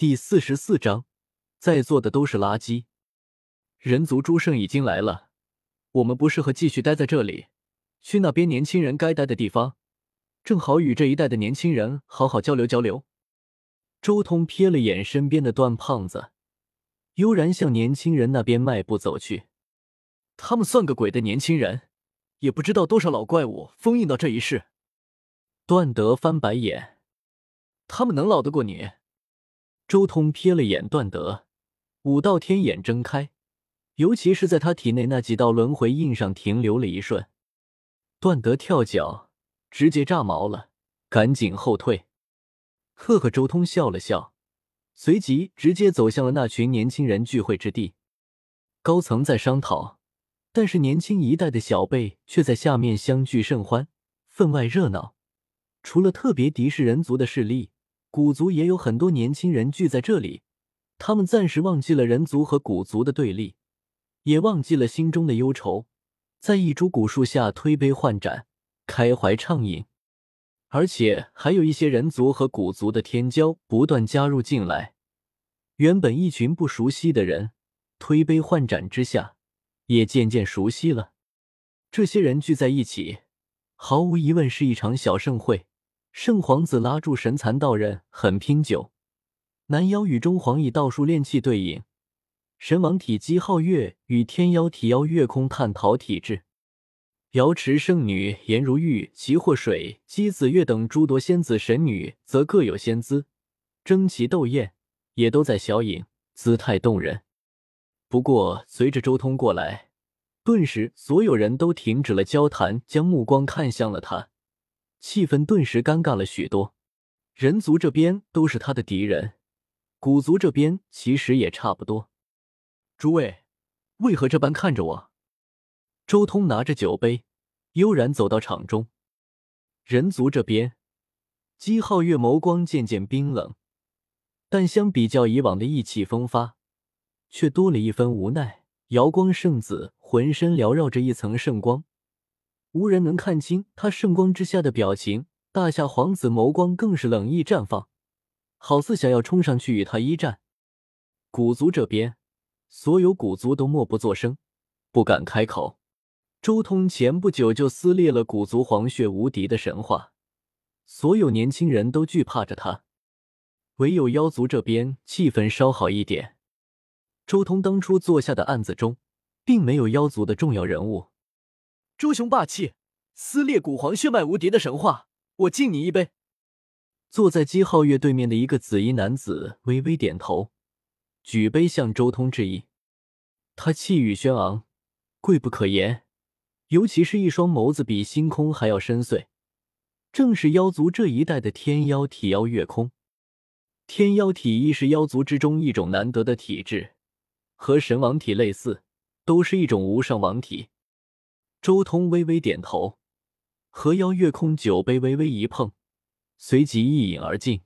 第四十四章，在座的都是垃圾。人族诸圣已经来了，我们不适合继续待在这里，去那边年轻人该待的地方，正好与这一代的年轻人好好交流交流。周通瞥了眼身边的段胖子，悠然向年轻人那边迈步走去。他们算个鬼的年轻人，也不知道多少老怪物封印到这一世。段德翻白眼，他们能老得过你？周通瞥了眼段德，五道天眼睁开，尤其是在他体内那几道轮回印上停留了一瞬，段德跳脚，直接炸毛了，赶紧后退。赫赫，周通笑了笑，随即直接走向了那群年轻人聚会之地。高层在商讨，但是年轻一代的小辈却在下面相聚甚欢，分外热闹。除了特别敌视人族的势力。古族也有很多年轻人聚在这里，他们暂时忘记了人族和古族的对立，也忘记了心中的忧愁，在一株古树下推杯换盏，开怀畅饮。而且还有一些人族和古族的天骄不断加入进来，原本一群不熟悉的人，推杯换盏之下，也渐渐熟悉了。这些人聚在一起，毫无疑问是一场小盛会。圣皇子拉住神蚕道人，很拼酒。男妖与中皇以道术炼气对饮。神王体姬皓月与天妖体妖月空探讨体质。瑶池圣女颜如玉、齐祸水、姬子月等诸多仙子神女则各有仙姿，争奇斗艳，也都在小饮，姿态动人。不过，随着周通过来，顿时所有人都停止了交谈，将目光看向了他。气氛顿时尴尬了许多，人族这边都是他的敌人，古族这边其实也差不多。诸位，为何这般看着我？周通拿着酒杯，悠然走到场中。人族这边，姬皓月眸光渐渐冰冷，但相比较以往的意气风发，却多了一分无奈。瑶光圣子浑身缭绕着一层圣光。无人能看清他圣光之下的表情，大夏皇子眸光更是冷意绽放，好似想要冲上去与他一战。古族这边，所有古族都默不作声，不敢开口。周通前不久就撕裂了古族黄血无敌的神话，所有年轻人都惧怕着他。唯有妖族这边气氛稍好一点。周通当初做下的案子中，并没有妖族的重要人物。周雄霸气，撕裂古皇血脉无敌的神话，我敬你一杯。坐在姬皓月对面的一个紫衣男子微微点头，举杯向周通致意。他气宇轩昂，贵不可言，尤其是一双眸子比星空还要深邃，正是妖族这一代的天妖体妖月空。天妖体亦是妖族之中一种难得的体质，和神王体类似，都是一种无上王体。周通微微点头，和妖月空酒杯微微一碰，随即一饮而尽。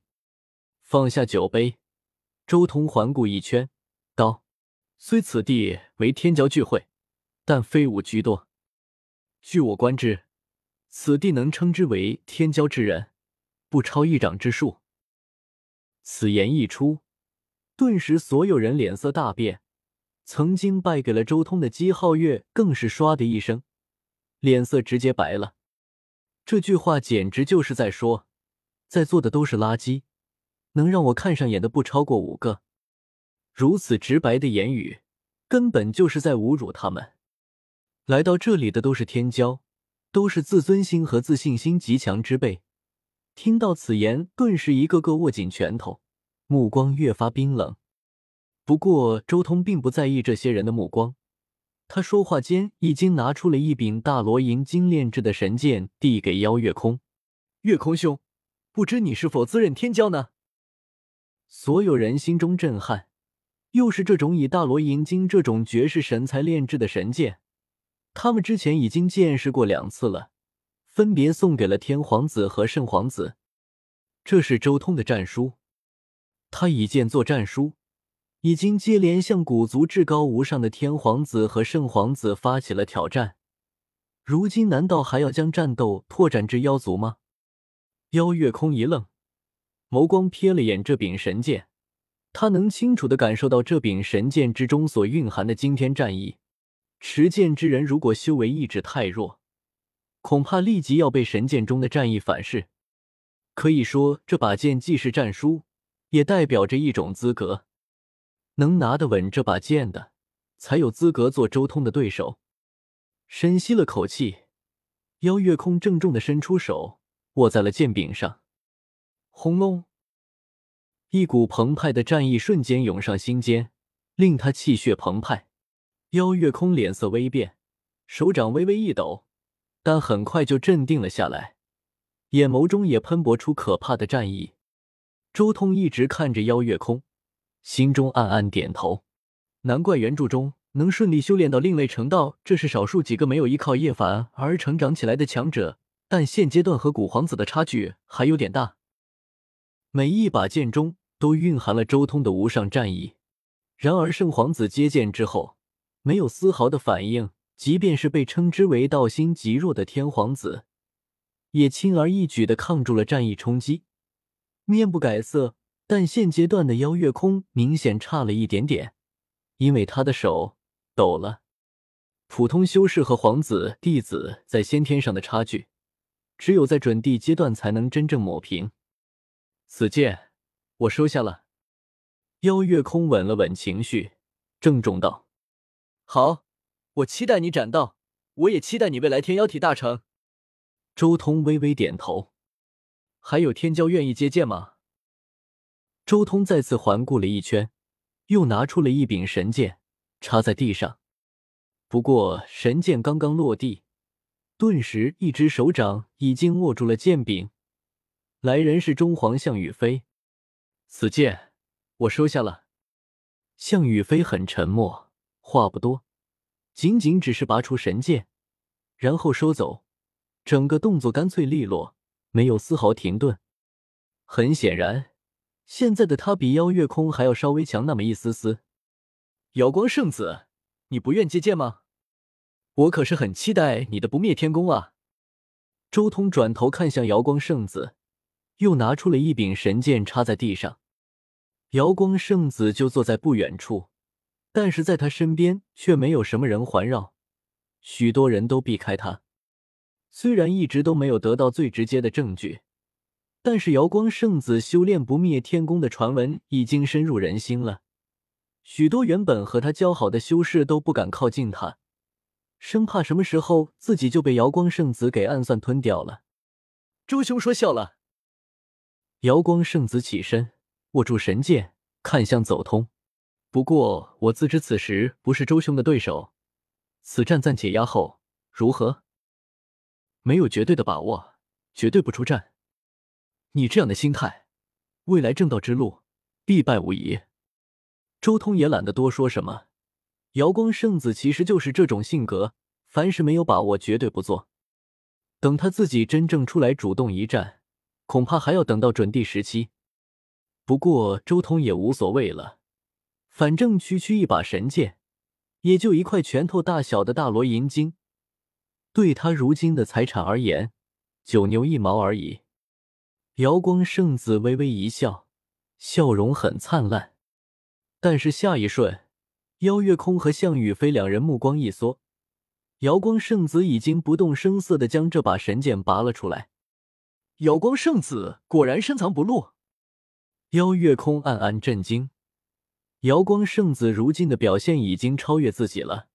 放下酒杯，周通环顾一圈，道：“虽此地为天骄聚会，但非吾居多。据我观之，此地能称之为天骄之人，不超一掌之数。”此言一出，顿时所有人脸色大变。曾经败给了周通的姬皓月，更是唰的一声。脸色直接白了，这句话简直就是在说，在座的都是垃圾，能让我看上眼的不超过五个。如此直白的言语，根本就是在侮辱他们。来到这里的都是天骄，都是自尊心和自信心极强之辈。听到此言，顿时一个个握紧拳头，目光越发冰冷。不过，周通并不在意这些人的目光。他说话间，已经拿出了一柄大罗银金炼制的神剑，递给妖月空。月空兄，不知你是否自认天骄呢？所有人心中震撼，又是这种以大罗银金这种绝世神材炼制的神剑，他们之前已经见识过两次了，分别送给了天皇子和圣皇子。这是周通的战书，他以剑作战书。已经接连向古族至高无上的天皇子和圣皇子发起了挑战，如今难道还要将战斗拓展至妖族吗？妖月空一愣，眸光瞥了眼这柄神剑，他能清楚的感受到这柄神剑之中所蕴含的惊天战意。持剑之人如果修为意志太弱，恐怕立即要被神剑中的战意反噬。可以说，这把剑既是战书，也代表着一种资格。能拿得稳这把剑的，才有资格做周通的对手。深吸了口气，邀月空郑重的伸出手，握在了剑柄上。轰隆！一股澎湃的战意瞬间涌上心间，令他气血澎湃。邀月空脸色微变，手掌微微一抖，但很快就镇定了下来，眼眸中也喷薄出可怕的战意。周通一直看着邀月空，心中暗暗点头。难怪原著中能顺利修炼到另类成道，这是少数几个没有依靠叶凡而成长起来的强者。但现阶段和古皇子的差距还有点大，每一把剑中。都蕴含了周通的无上战意。然而圣皇子接剑之后，没有丝毫的反应，即便是被称之为道心极弱的天皇子，也轻而易举的抗住了战意冲击，面不改色。但现阶段的邀月空明显差了一点点，因为他的手抖了。普通修士和皇子弟子在先天上的差距，只有在准地阶段才能真正抹平。此剑。我收下了。邀月空稳了稳情绪，郑重道：“好，我期待你斩道，我也期待你未来天妖体大成。”周通微微点头。还有天骄愿意接剑吗？周通再次环顾了一圈，又拿出了一柄神剑，插在地上。不过神剑刚刚落地，顿时一只手掌已经握住了剑柄。来人是中皇项羽飞。此剑我收下了。项羽飞很沉默，话不多，仅仅只是拔出神剑，然后收走，整个动作干脆利落，没有丝毫停顿。很显然，现在的他比妖月空还要稍微强那么一丝丝。瑶光圣子，你不愿接剑吗？我可是很期待你的不灭天功啊！周通转头看向瑶光圣子，又拿出了一柄神剑插在地上。瑶光圣子就坐在不远处，但是在他身边却没有什么人环绕，许多人都避开他。虽然一直都没有得到最直接的证据，但是瑶光圣子修炼不灭天功的传闻已经深入人心了。许多原本和他交好的修士都不敢靠近他，生怕什么时候自己就被瑶光圣子给暗算吞掉了。周兄说笑了。瑶光圣子起身。握住神剑，看向走通。不过我自知此时不是周兄的对手，此战暂且压后，如何？没有绝对的把握，绝对不出战。你这样的心态，未来正道之路必败无疑。周通也懒得多说什么。瑶光圣子其实就是这种性格，凡事没有把握，绝对不做。等他自己真正出来主动一战，恐怕还要等到准地时期。不过周通也无所谓了，反正区区一把神剑，也就一块拳头大小的大罗银晶，对他如今的财产而言，九牛一毛而已。瑶光圣子微微一笑，笑容很灿烂。但是下一瞬，邀月空和项羽飞两人目光一缩，瑶光圣子已经不动声色的将这把神剑拔了出来。瑶光圣子果然深藏不露。邀月空暗暗震惊，瑶光圣子如今的表现已经超越自己了。